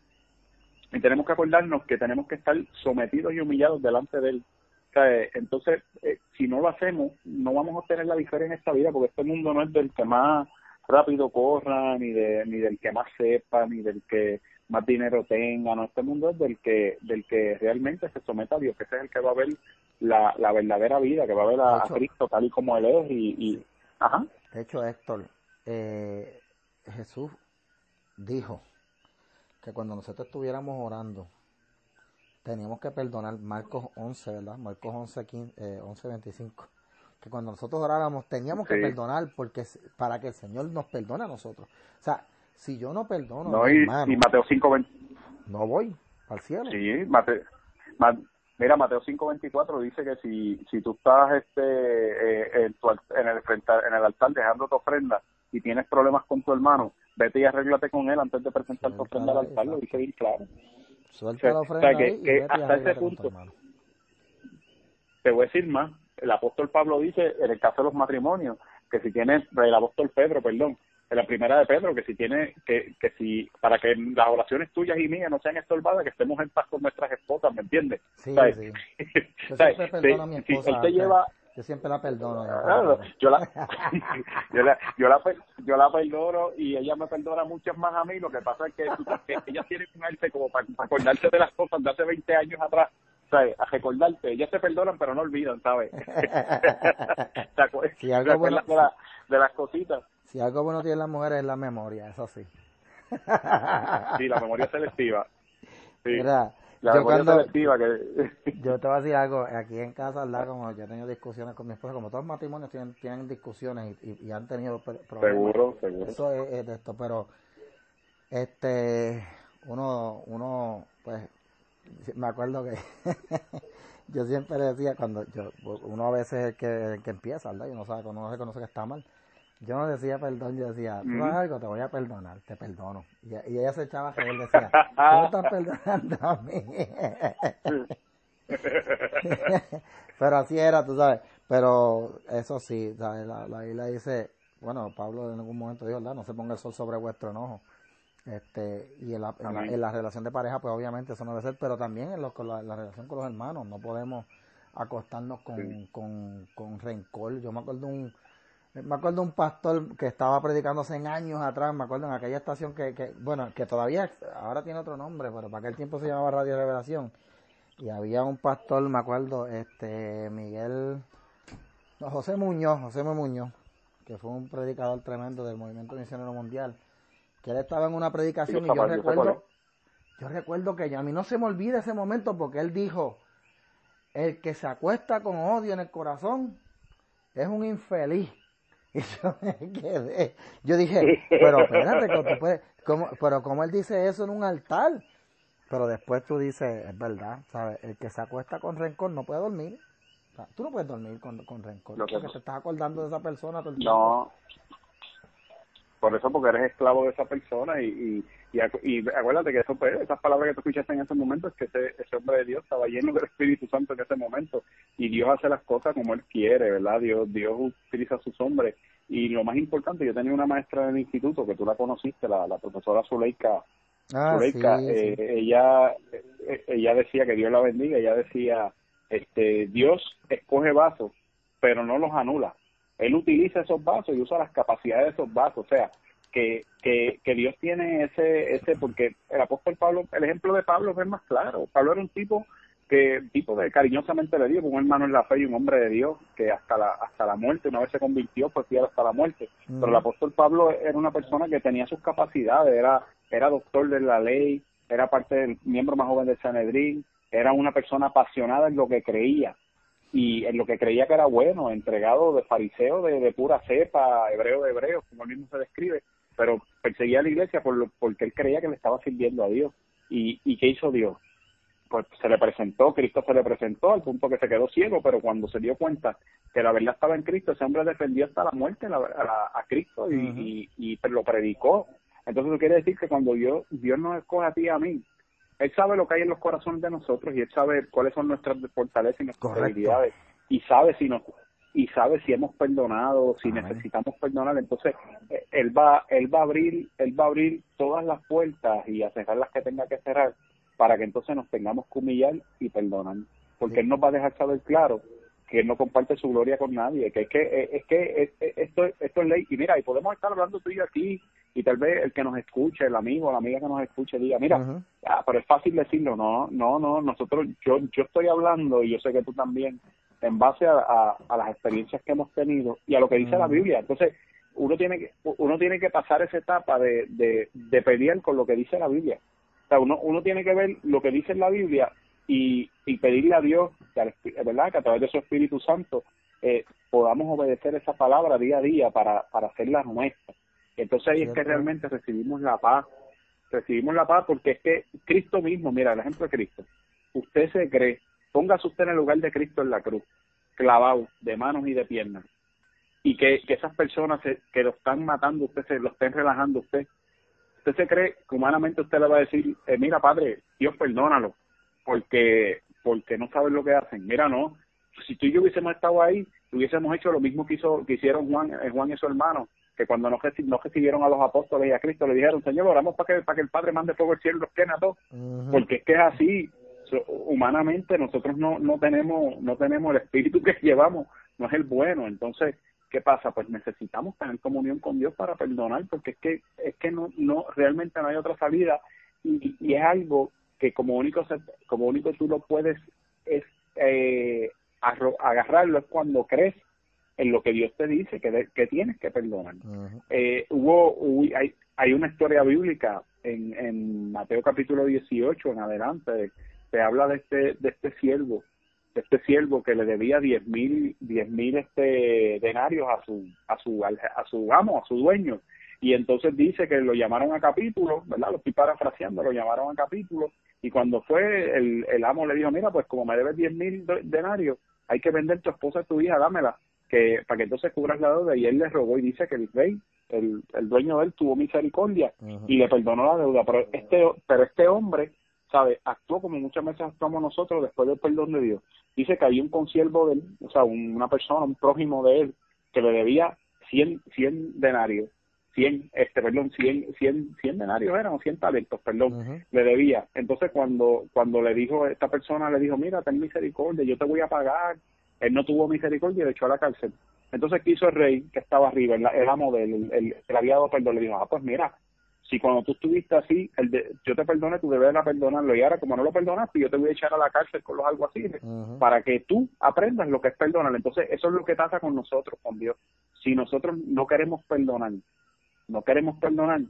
y tenemos que acordarnos que tenemos que estar sometidos y humillados delante de Él. O sea, eh, entonces, eh, si no lo hacemos, no vamos a obtener la diferencia en esta vida, porque este mundo no es del que más rápido corra, ni de ni del que más sepa, ni del que más dinero tenga, no, este mundo es del que del que realmente se someta a Dios, que ese es el que va a ver la, la verdadera vida, que va a ver a, a Hecho. Cristo tal y como Él es y, y ajá, De hecho, Héctor, eh, Jesús dijo que cuando nosotros estuviéramos orando, teníamos que perdonar, Marcos 11, ¿verdad? Marcos 11, 15, eh, 11 25. Que cuando nosotros oráramos, teníamos que perdonar porque para que el Señor nos perdone a nosotros. O sea, si yo no perdono, no, y, hermano, y Mateo 5.20 no voy al cielo. Sí, Mate, Ma- mira, Mateo 5.24 dice que si, si tú estás este eh, en, tu en, el en el altar dejando tu ofrenda y tienes problemas con tu hermano, vete y arréglate con él antes de presentar tu ofrenda al altar, lo dice bien claro. Suelta la O sea, ofrenda que hasta ese punto-. Te voy a decir más, el apóstol Pablo dice en el caso de los matrimonios, que si tienes, el apóstol Pedro, perdón, en la primera de Pedro, que si tiene, que, que si, para que las oraciones tuyas y mías no sean estorbadas, que estemos en paz con nuestras esposas, ¿me entiendes? Sí, ¿Sabes? sí. <laughs> Yo siempre perdono a mi Si- él te lleva, Yo siempre la perdono. yo Claro, perdono. yo la, <laughs> <laughs> yo la, yo la, yo la perdono y ella me perdona muchas más a mí. Lo que pasa es que, que ella tiene un arte como para, para acordarse de las cosas de hace 20 años atrás, ¿sabes? A recordarte. Ellas se perdonan, pero no olvidan, ¿sabes? <laughs> <laughs> ¿Te acu- Si algo te acuerdas bueno- de, la- de las cositas? Si algo bueno tiene las mujeres es la memoria, eso sí. <laughs> Sí, la memoria selectiva. Sí, Mira, la yo memoria cuando, selectiva que... yo te voy a decir algo, aquí en casa, ¿verdad? Como yo he tenido discusiones con mi esposa, como todos los matrimonios tienen, tienen discusiones y, y- y han tenido pro- problemas. seguro, seguro. Eso es, es de esto, pero este uno, uno, pues, me acuerdo que <laughs> yo siempre decía cuando yo, uno a veces es el que, el que empieza, ¿verdad? Y uno sabe, uno reconoce que está mal. Yo no decía perdón, yo decía, tú Ujú. algo, te voy a perdonar, te perdono. Y, y ella se echaba a reír, decía, tú me estás perdonando a mí. <laughs> Pero así era, tú sabes. Pero eso sí, ¿sabes? La, la Biblia dice, bueno, Pablo en algún momento dijo, ¿verdad? No se ponga el sol sobre vuestro enojo. Este, y en la, en, la, relación de pareja, pues obviamente eso no debe ser, pero también en, lo, la, la relación con los hermanos, no podemos acostarnos con, con, con rencor. Yo me acuerdo un, me acuerdo un pastor que estaba predicando hace años atrás, me acuerdo en aquella estación que, que, bueno, que todavía ahora tiene otro nombre, pero para aquel tiempo se llamaba Radio Revelación. Y había un pastor, me acuerdo, este Miguel, no, José Muñoz, José Muñoz, que fue un predicador tremendo del movimiento misionero mundial, que él estaba en una predicación y yo recuerdo, yo recuerdo que a mí no se me olvida ese momento porque él dijo, el que se acuesta con odio en el corazón es un infeliz. <laughs> Y yo me quedé. Yo dije, pero espérate, ¿cómo, pero como él dice eso en un altar. Pero después tú dices, es verdad, ¿sabes? El que se acuesta con rencor no puede dormir. tú no puedes dormir con, con rencor. porque te estás acordando de esa persona todo el tiempo. No, por eso porque eres esclavo de esa persona y, y, y, acuérdate que eso pues, esas palabras que tú escuchaste en ese momento es que ese, ese hombre de Dios estaba lleno del Espíritu Santo en ese momento y Dios hace las cosas como él quiere verdad Dios Dios utiliza a sus hombres y lo más importante yo tenía una maestra en el instituto que tú la conociste la, la profesora Zuleika ah, eh, ella eh, ella decía que Dios la bendiga ella decía este Dios escoge vasos pero no los anula él utiliza esos vasos y usa las capacidades de esos vasos, o sea, que, que, que Dios tiene ese, ese, porque el apóstol Pablo, el ejemplo de Pablo es más claro, Pablo era un tipo que tipo de cariñosamente le dio un hermano en la fe y un hombre de Dios que hasta la hasta la muerte una vez se convirtió pues fiel hasta la muerte. Pero el apóstol Pablo era una persona que tenía sus capacidades era era doctor de la ley era parte del miembro más joven del Sanedrín era una persona apasionada en lo que creía y en lo que creía que era bueno, entregado de fariseo de, de pura cepa, hebreo de hebreo, como él mismo se describe, pero perseguía a la iglesia por lo, porque él creía que le estaba sirviendo a Dios. ¿Y, ¿Y qué hizo Dios? Pues se le presentó, Cristo se le presentó al punto que se quedó ciego, pero cuando se dio cuenta que la verdad estaba en Cristo, ese hombre defendió hasta la muerte a, Cristo y, y, lo predicó. Entonces eso quiere decir que cuando Dios, Dios nos escoge a ti y a mí, él sabe lo que hay en los corazones de nosotros y Él sabe cuáles son nuestras fortalezas y nuestras debilidades. Y sabe si nos y sabe si hemos perdonado, si necesitamos perdonar, entonces eh, él va él va a abrir él va a abrir todas las puertas y a cerrar las que tenga que cerrar para que entonces nos tengamos que humillar y perdonar, porque él nos va a dejar saber claro que él no comparte su gloria con nadie, que es que eh, es que esto esto es ley. Y mira, y podemos estar hablando tú y yo aquí y tal vez el que nos escuche, el amigo, la amiga que nos escuche diga, mira, ah, pero es fácil decirlo, no, no, no, nosotros, yo, yo estoy hablando y yo sé que tú también, en base a, a, las experiencias que hemos tenido y a lo que dice la Biblia. Entonces, uno tiene que, uno tiene que pasar esa etapa de, de, de pelear con lo que dice la Biblia. O sea, uno, uno tiene que ver lo que dice la Biblia y, y pedirle a Dios, que, ¿verdad? que a través de su Espíritu Santo eh, podamos obedecer esa palabra día a día para, para hacerla nuestra. Entonces ahí es que realmente recibimos la paz. Recibimos la paz porque es que Cristo mismo, mira, el ejemplo de Cristo. Usted se cree, póngase usted en el lugar de Cristo en la cruz, clavado de manos y de piernas. Y que, que esas personas que lo están matando, usted se lo estén relajando usted. Usted se cree que humanamente usted le va a decir, eh, mira padre, Dios perdónalo, porque porque no saben lo que hacen. Mira, no, si tú y yo hubiésemos estado ahí, hubiésemos hecho lo mismo que hizo que hicieron Juan, eh, Juan y su hermano, que cuando no, no recibieron a los apóstoles y a Cristo le dijeron, Señor, oramos para que, para que el Padre mande fuego al cielo y los queme a todos. Porque es que es así, humanamente nosotros no, no tenemos no tenemos el espíritu que <laughs> llevamos, no es el bueno. Entonces, ¿qué pasa? Pues necesitamos tener comunión con Dios para perdonar, porque es que es que no no realmente no hay otra salida y, y es algo que como único como único tú lo puedes es eh, agarrarlo es cuando crees en lo que Dios te dice que, que tienes que perdonar. eh, hubo, hay, hay una historia bíblica en, en Mateo capítulo 18 en adelante, se habla de este, de este siervo, de este siervo que le debía diez mil, diez mil este denarios a su, a su, a su amo, a su dueño. Y entonces dice que lo llamaron a capítulo, ¿verdad? Lo estoy parafraseando, lo llamaron a capítulo. Y cuando fue, el, el amo le dijo, mira, pues como me debes diez mil denarios, hay que vender tu esposa y tu hija, dámela que para que entonces cubras la deuda y él le rogó y dice que el rey el, el dueño de él tuvo misericordia y le perdonó la deuda. Pero este pero este hombre sabe actuó como muchas veces actuamos nosotros después del perdón de Dios. Dice que hay un consiervo de él o sea una persona un prójimo de él que le debía 100, 100 denarios, 100, este, perdón, 100, 100, 100 denarios eran, o 100 talentos, perdón, le debía. Entonces cuando, cuando le dijo, esta persona le dijo, mira, ten misericordia, yo te voy a pagar, él no tuvo misericordia y le echó a la cárcel. Entonces quiso el rey que estaba arriba, el, el amo del el, el, el había dado perdón, le dijo, ah, pues mira, si cuando tú estuviste así, el de, yo te perdone, tú debes de perdonarlo. Y ahora, como no lo perdonaste, yo te voy a echar a la cárcel con los alguaciles para que tú aprendas lo que es perdonar. Entonces, eso es lo que pasa con nosotros, con Dios. Si nosotros no queremos perdonar, no queremos perdonar,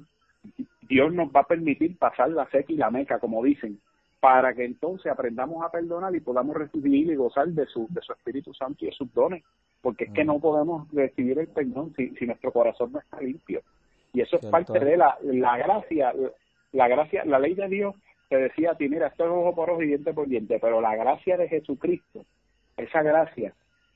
Dios nos va a permitir pasar la seca y la meca, como dicen, para que entonces aprendamos a perdonar y podamos recibir y gozar de su, de su Espíritu Santo y de sus dones. Porque es que no podemos recibir el perdón si, si nuestro corazón no está limpio. Y eso es parte de la, la gracia, la gracia, la ley de Dios te decía a ti, mira, esto es ojo por ojo y diente por diente, pero la gracia de Jesucristo, esa gracia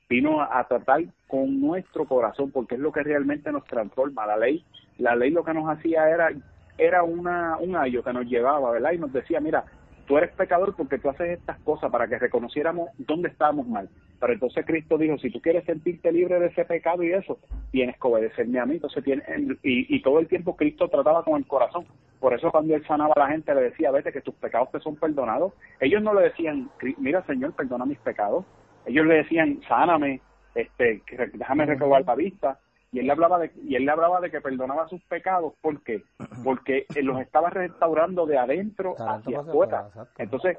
vino a, tratar con nuestro corazón, porque es lo que realmente nos transforma. La ley, la ley lo que nos hacía era, era una, un ayo que nos llevaba, ¿verdad? Y nos decía, mira, tú eres pecador porque tú haces estas cosas para que reconociéramos dónde estábamos mal. Pero entonces Cristo dijo, si tú quieres sentirte libre de ese pecado y eso, tienes que obedecerme a mí. Entonces tiene, y, y todo el tiempo Cristo trataba con el corazón. Por eso cuando él sanaba a la gente le decía, vete que tus pecados te son perdonados. Ellos no le decían, mira Señor, perdona mis pecados. Ellos le decían, sáname, este, déjame reprobar la vista y él le hablaba de y él le hablaba de que perdonaba sus pecados ¿por qué? <clears throat> porque él los estaba restaurando de adentro hacia afuera. entonces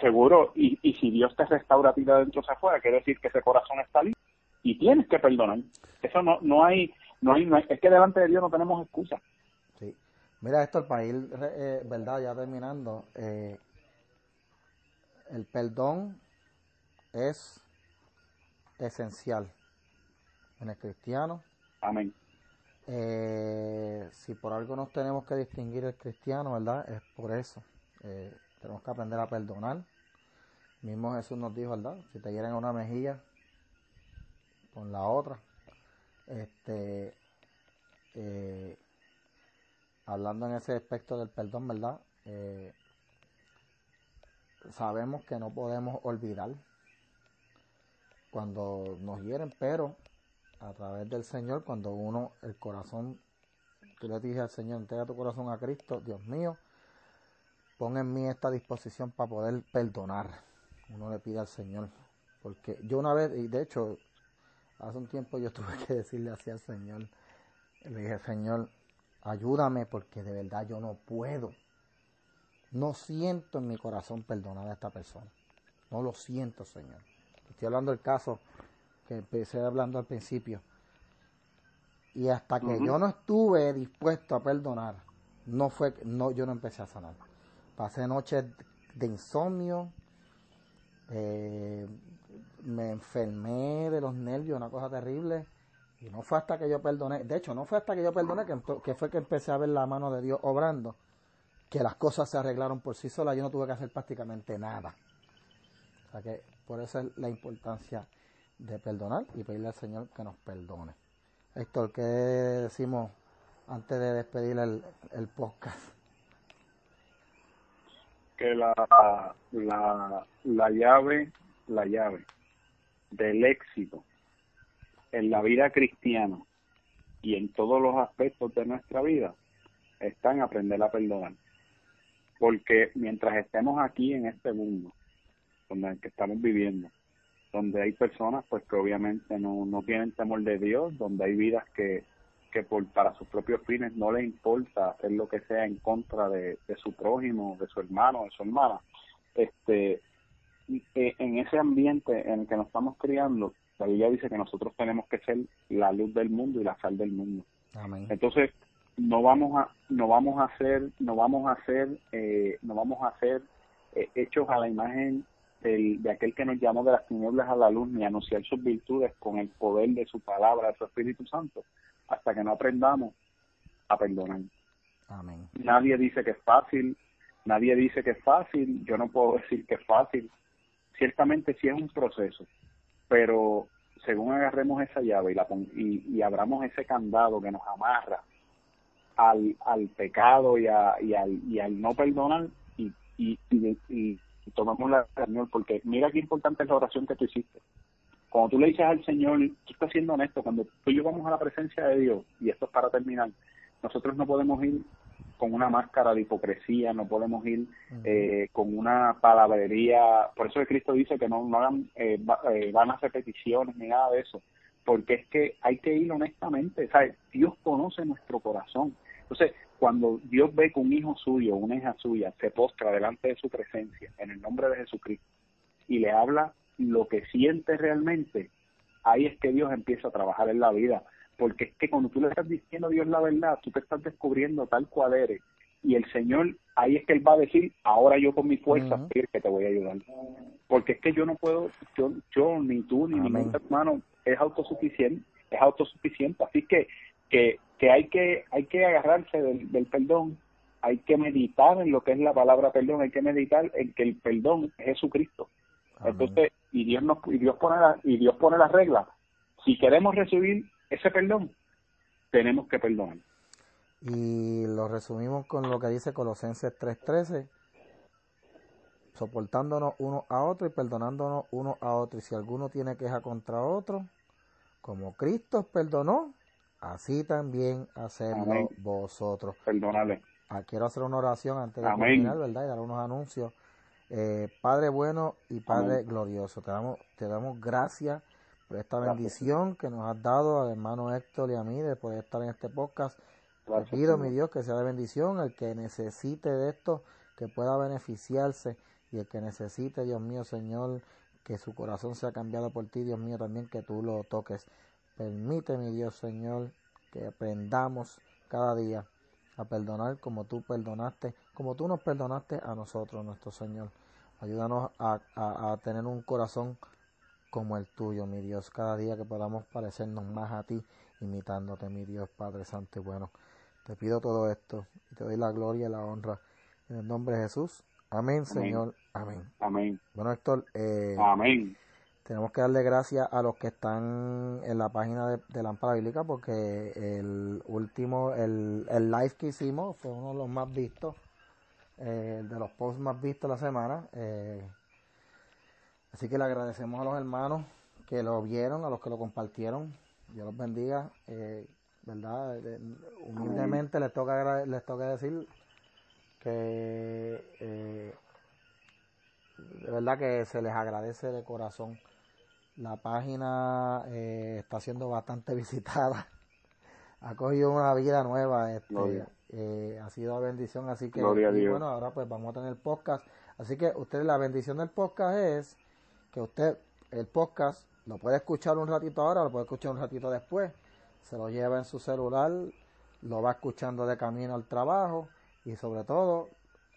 seguro y, y si Dios te restaura a ti de adentro hacia afuera quiere decir que ese corazón está libre y tienes que perdonar. Eso no no hay no hay, no hay es que delante de Dios no tenemos excusa. Sí. Mira esto el país eh, verdad ya terminando eh, el perdón es esencial en el cristiano. Amén. Eh, si por algo nos tenemos que distinguir el cristiano, ¿verdad? Es por eso. Eh, tenemos que aprender a perdonar. Mismo Jesús nos dijo, ¿verdad? Si te hieren una mejilla, con la otra. Este, eh, hablando en ese aspecto del perdón, ¿verdad? sabemos que no podemos olvidar cuando nos hieren, pero a través del Señor, cuando uno, el corazón, que le dije al Señor, entrega tu corazón a Cristo, Dios mío, pon en mí esta disposición para poder perdonar. Uno le pide al Señor. Porque yo una vez, y de hecho, hace un tiempo yo <laughs> tuve que decirle así al Señor, le dije, Señor, ayúdame porque de verdad yo no puedo. No siento en mi corazón perdonar a esta persona. No lo siento, Señor. Estoy hablando del caso que empecé hablando al principio. Y hasta que yo no estuve dispuesto a perdonar, no fue, no, yo no empecé a sanar. Pasé noches de insomnio, eh, me enfermé de los nervios, una cosa terrible. Y no fue hasta que yo perdoné, de hecho, no fue hasta que yo perdoné que, que fue que empecé a ver la mano de Dios obrando, que las cosas se arreglaron por sí solas, yo no tuve que hacer prácticamente nada. O sea que por eso es la importancia de perdonar y pedirle al Señor que nos perdone. Héctor, ¿qué decimos antes de despedir el, el podcast? Que la, la, la llave, la llave del éxito en la vida cristiana y en todos los aspectos de nuestra vida está en aprender a perdonar. Porque mientras estemos aquí en este mundo, donde estamos viviendo, donde hay personas pues que obviamente no, no tienen temor de Dios, donde hay vidas que, que por, para sus propios fines no les importa hacer lo que sea en contra de, su prójimo, de su hermano, de su hermana. Este, e, en ese ambiente en el que nos estamos criando, la Biblia dice que nosotros tenemos que ser la luz del mundo y la sal del mundo. Entonces, no vamos a no vamos a hacer no vamos a hacer eh, no vamos a hacer eh, hechos a la imagen de aquel que nos llamó de las tinieblas a la luz ni anunciar sus virtudes con el poder de su palabra, de su Espíritu Santo, hasta que no aprendamos a perdonar. Amén. Nadie dice que es fácil, nadie dice que es fácil, yo no puedo decir que es fácil. Ciertamente sí es un proceso, pero según agarremos esa llave y, la, y, y abramos ese candado que nos amarra al, al pecado y, a, y, al, y al no perdonar y, y, y, y tomamos la Señor, porque mira qué importante es la oración que tú hiciste. cuando tú le dices al Señor, tú estás siendo honesto, cuando tú y yo vamos a la presencia de Dios, y esto es para terminar, nosotros no podemos ir con una máscara de hipocresía, no podemos ir eh, con una palabrería. Por eso el Cristo dice que no, no hagan eh, eh, vanas repeticiones ni nada de eso, porque es que hay que ir honestamente. ¿sabes? Dios conoce nuestro corazón. Entonces, cuando Dios ve que un hijo suyo, una hija suya, se postra delante de su presencia en el nombre de Jesucristo y le habla lo que siente realmente, ahí es que Dios empieza a trabajar en la vida porque es que cuando tú le estás diciendo a Dios la verdad, tú te estás descubriendo tal cual eres. Y el Señor, ahí es que Él va a decir, ahora yo con mi fuerza que te voy a ayudar. Porque es que yo no puedo, yo, yo ni tú, ni ningún hermano es autosuficiente, es autosuficiente. Así que, que, que hay que, hay que agarrarse del, del perdón, hay que meditar en lo que es la palabra perdón, hay que meditar en que el perdón es Jesucristo. Entonces, y Dios nos, y Dios pone la, y Dios pone las reglas. Si queremos recibir ese perdón, tenemos que perdonar. Y lo resumimos con lo que dice Colosenses 3:13, soportándonos uno a otro y perdonándonos uno a otro. Y si alguno tiene queja contra otro, como Cristo perdonó, así también hacedlo vosotros. Perdonale. Ah, quiero hacer una oración antes de terminar, ¿verdad? Y dar unos anuncios. Eh, Padre bueno y Padre glorioso, te damos, te damos gracias por esta bendición que nos has dado al hermano Héctor y a mí de poder estar en este podcast. Te pido, mi Dios, que sea de bendición el que necesite de esto, que pueda beneficiarse y el que necesite, Dios mío, Señor, que su corazón sea cambiado por ti, Dios mío, también que tú lo toques. Permite, mi Dios, Señor, que aprendamos cada día a perdonar como tú perdonaste, como tú nos perdonaste a nosotros, nuestro Señor. Ayúdanos a, a tener un corazón como el tuyo, mi Dios, cada día que podamos parecernos más a ti, imitándote, mi Dios, Padre Santo y bueno. Te pido todo esto y te doy la gloria y la honra en el nombre de Jesús. Amén, Señor. Amén. Amén. Bueno, Héctor, eh, Amén. Tenemos que darle gracias a los que están en la página de, de Lámpara Bíblica porque el último, el, el live que hicimos fue uno de los más vistos, eh, de los posts más vistos de la semana. Eh, Así que le agradecemos a los hermanos que lo vieron, a los que lo compartieron. Dios los bendiga. Eh, ¿Verdad? Humildemente les toca, les toca decir que de verdad que se les agradece de corazón. La página eh, está siendo bastante <laughs> visitada. ha cogido una vida nueva. Este, eh, ha sido bendición. Así que, bueno, ahora pues vamos a tener podcast. Así que ustedes, la bendición del podcast es que usted el podcast lo puede escuchar un ratito ahora, lo puede escuchar un ratito después, se lo lleva en su celular, lo va escuchando de camino al trabajo y sobre todo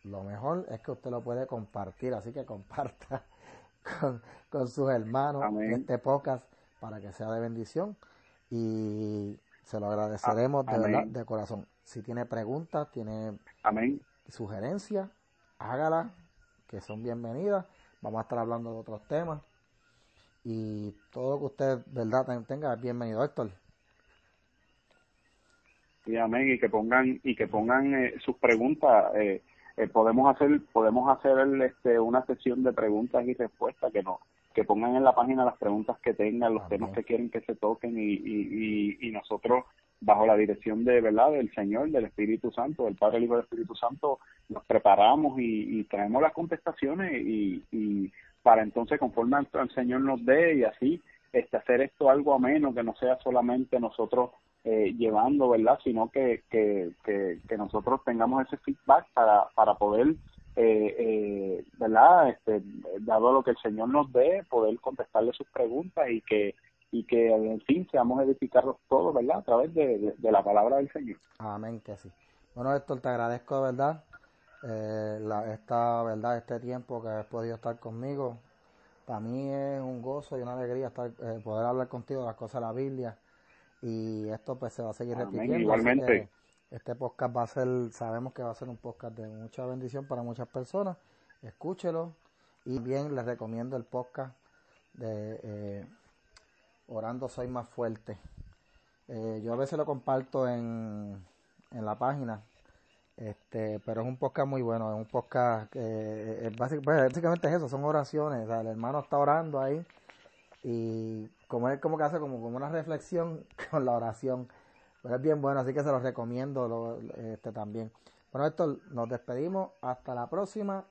lo mejor es que usted lo puede compartir, así que comparta con, sus hermanos este podcast para que sea de bendición y se lo agradeceremos de verdad, de corazón. Si tiene preguntas, tiene sugerencias, hágala, que son bienvenidas Vamos a estar hablando de otros temas. Y todo lo que usted, verdad, tenga, bienvenido, Héctor. Y amén, y que pongan, y que pongan eh, sus preguntas. Eh, eh, podemos hacer, podemos hacer este, una sesión de preguntas y respuestas que no, que pongan en la página las preguntas que tengan, los temas que quieren que se toquen y, y, y, nosotros bajo la dirección de verdad del Señor, del Espíritu Santo, del Padre, el Hijo del Espíritu Santo, nos preparamos y, traemos las contestaciones y, y para entonces conforme al, Señor nos dé y así este hacer esto algo ameno que no sea solamente nosotros eh, llevando verdad sino que, que, que, nosotros tengamos ese feedback para, para poder eh, eh, verdad este dado lo que el Señor nos dé poder contestarle sus preguntas y que y que en fin seamos edificados todos, ¿verdad? A través de, la palabra del Señor. Amén, que sí. Bueno, Héctor, te agradezco de verdad eh, la, esta, ¿verdad? Este tiempo que has podido estar conmigo. Para mí es un gozo y una alegría estar, eh, poder hablar contigo de las cosas de la Biblia. Y esto pues se va a seguir repitiendo. Igualmente. Este podcast va a ser, sabemos que va a ser un podcast de mucha bendición para muchas personas. Escúchelo. Y bien, les recomiendo el podcast de... Eh, Orando soy más fuerte. Eh, yo a veces lo comparto en, en la página, este, pero es un podcast muy bueno, es un podcast que es pues, básicamente, es eso, son oraciones, el hermano está orando ahí y como es como que hace como, como una reflexión <laughs> con la oración. Pero es bien bueno, así que se los recomiendo este, también. Bueno, esto nos despedimos. Hasta la próxima.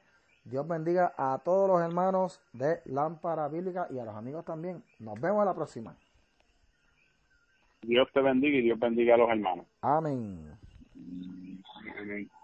Dios bendiga a todos los hermanos de Lámpara Bíblica y a los amigos también. Nos vemos a la próxima. Dios te bendiga y Dios bendiga a los hermanos. Amén. Amén.